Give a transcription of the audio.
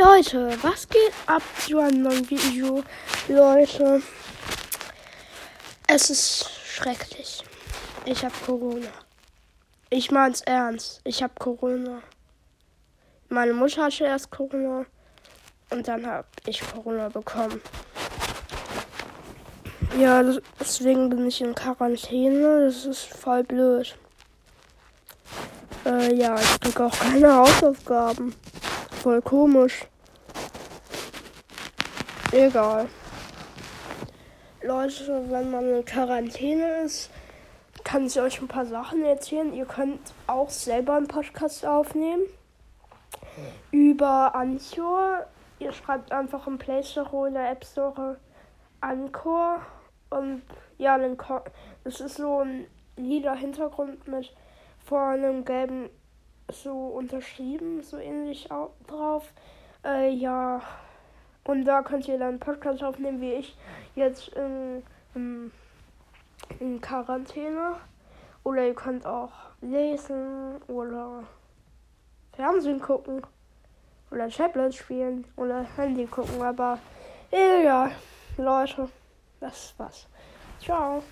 Leute, was geht ab zu einem neuen Video? Leute, es ist schrecklich. Ich habe Corona. Ich mein's ernst. Ich habe Corona. Meine Mutter hatte erst Corona und dann habe ich Corona bekommen. Ja, deswegen bin ich in Quarantäne. Das ist voll blöd. Äh, ja, ich krieg auch keine Hausaufgaben. Voll komisch. Egal. Leute, wenn man in Quarantäne ist, kann ich euch ein paar Sachen erzählen. Ihr könnt auch selber einen Podcast aufnehmen. Über Anchor. Ihr schreibt einfach im Play Store oder App Store Anchor. Und ja, dann das ist so ein lila Hintergrund mit vor einem gelben so unterschrieben, so ähnlich drauf. Äh, ja. Und da könnt ihr dann Podcast aufnehmen, wie ich jetzt in, in, in Quarantäne. Oder ihr könnt auch lesen oder Fernsehen gucken. Oder Tablet spielen oder Handy gucken. Aber egal, Leute, das war's. Ciao.